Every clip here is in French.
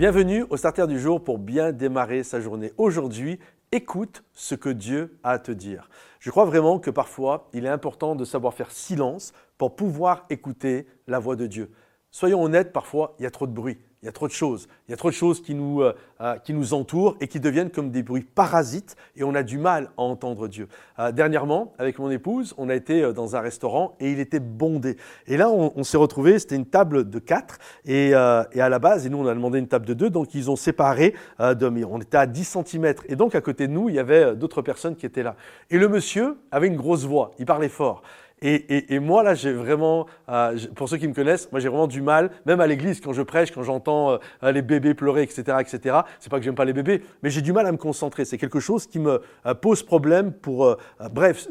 Bienvenue au Starter du jour pour bien démarrer sa journée. Aujourd'hui, écoute ce que Dieu a à te dire. Je crois vraiment que parfois, il est important de savoir faire silence pour pouvoir écouter la voix de Dieu. Soyons honnêtes, parfois, il y a trop de bruit. Il y a trop de choses. Il y a trop de choses qui nous, euh, euh, qui nous entourent et qui deviennent comme des bruits parasites et on a du mal à entendre Dieu. Euh, dernièrement, avec mon épouse, on a été dans un restaurant et il était bondé. Et là, on, s'est retrouvé, c'était une table de quatre et, et, à la base, et nous, on a demandé une table de deux, donc ils ont séparé, de, on était à 10 cm. Et donc, à côté de nous, il y avait d'autres personnes qui étaient là. Et le monsieur avait une grosse voix, il parlait fort. Et, moi, là, j'ai vraiment, euh, pour ceux qui me connaissent, moi, j'ai vraiment du mal, même à l'église, quand je prêche, quand j'entends euh, les bébés pleurer, etc., etc. C'est pas que j'aime pas les bébés, mais j'ai du mal à me concentrer. C'est quelque chose qui me euh, pose problème pour, bref,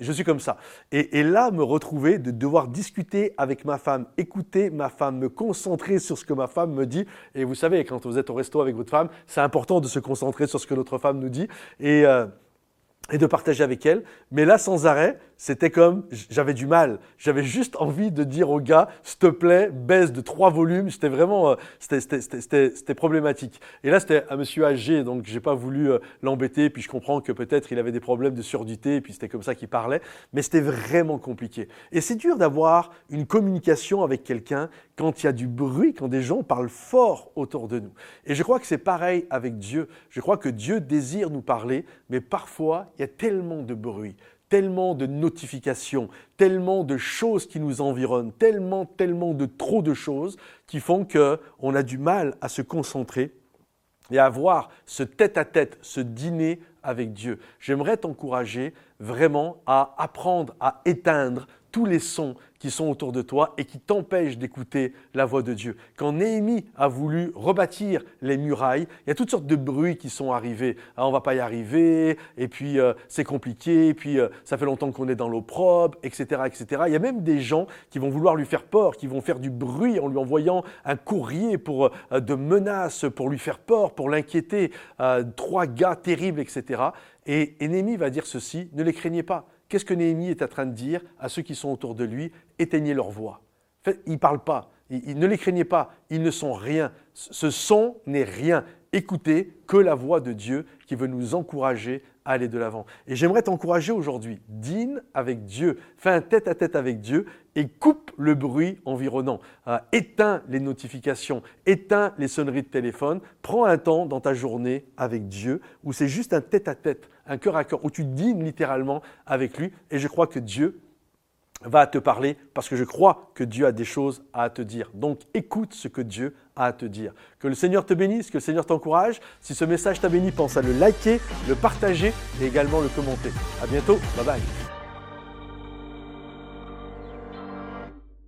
je suis comme ça. Et, et, là, me retrouver, de devoir discuter avec ma femme, écouter ma femme, me concentrer sur ce que ma femme me dit. Et vous savez, quand vous êtes au resto avec votre femme, c'est important de se concentrer sur ce que notre femme nous dit. Et et de partager avec elle. Mais là, sans arrêt, c'était comme, j'avais du mal. J'avais juste envie de dire au gars, s'il te plaît, baisse de trois volumes. C'était vraiment, euh, c'était problématique. Et là, c'était un monsieur âgé, donc j'ai pas voulu euh, l'embêter. Puis je comprends que peut-être il avait des problèmes de surdité, puis c'était comme ça qu'il parlait. Mais c'était vraiment compliqué. Et c'est dur d'avoir une communication avec quelqu'un quand il y a du bruit, quand des gens parlent fort autour de nous. Et je crois que c'est pareil avec Dieu. Je crois que Dieu désire nous parler, mais parfois, il y a tellement de bruit, tellement de notifications, tellement de choses qui nous environnent, tellement, tellement de trop de choses qui font qu'on a du mal à se concentrer et à avoir ce tête-à-tête, ce dîner avec Dieu. J'aimerais t'encourager vraiment à apprendre à éteindre tous les sons qui sont autour de toi et qui t'empêchent d'écouter la voix de Dieu. Quand Néhémie a voulu rebâtir les murailles, il y a toutes sortes de bruits qui sont arrivés. Ah, on va pas y arriver, et puis euh, c'est compliqué, et puis euh, ça fait longtemps qu'on est dans l'opprobre, etc., etc. Il y a même des gens qui vont vouloir lui faire peur, qui vont faire du bruit en lui envoyant un courrier pour, euh, de menaces pour lui faire peur, pour l'inquiéter. trois gars terribles, etc. Et, et Néhémie va dire ceci, ne les craignez pas. Qu'est-ce que Néhémie est en train de dire à ceux qui sont autour de lui? Éteignez leur voix. En fait, ils ne parlent pas. ne les craignez pas. Ils ne sont rien. Ce son n'est rien. Écoutez que la voix de Dieu qui veut nous encourager à aller de l'avant. Et j'aimerais t'encourager aujourd'hui. Dîne avec Dieu. Fais un tête-à-tête avec Dieu et coupe le bruit environnant. Euh, éteins les notifications. Éteins les sonneries de téléphone. Prends un temps dans ta journée avec Dieu où c'est juste un tête-à-tête, un cœur à cœur, où tu dînes littéralement avec lui. Et je crois que Dieu va te parler parce que je crois que Dieu a des choses à te dire. Donc écoute ce que Dieu a à te dire. Que le Seigneur te bénisse, que le Seigneur t'encourage. Si ce message t'a béni, pense à le liker, le partager et également le commenter. À bientôt. Bye bye.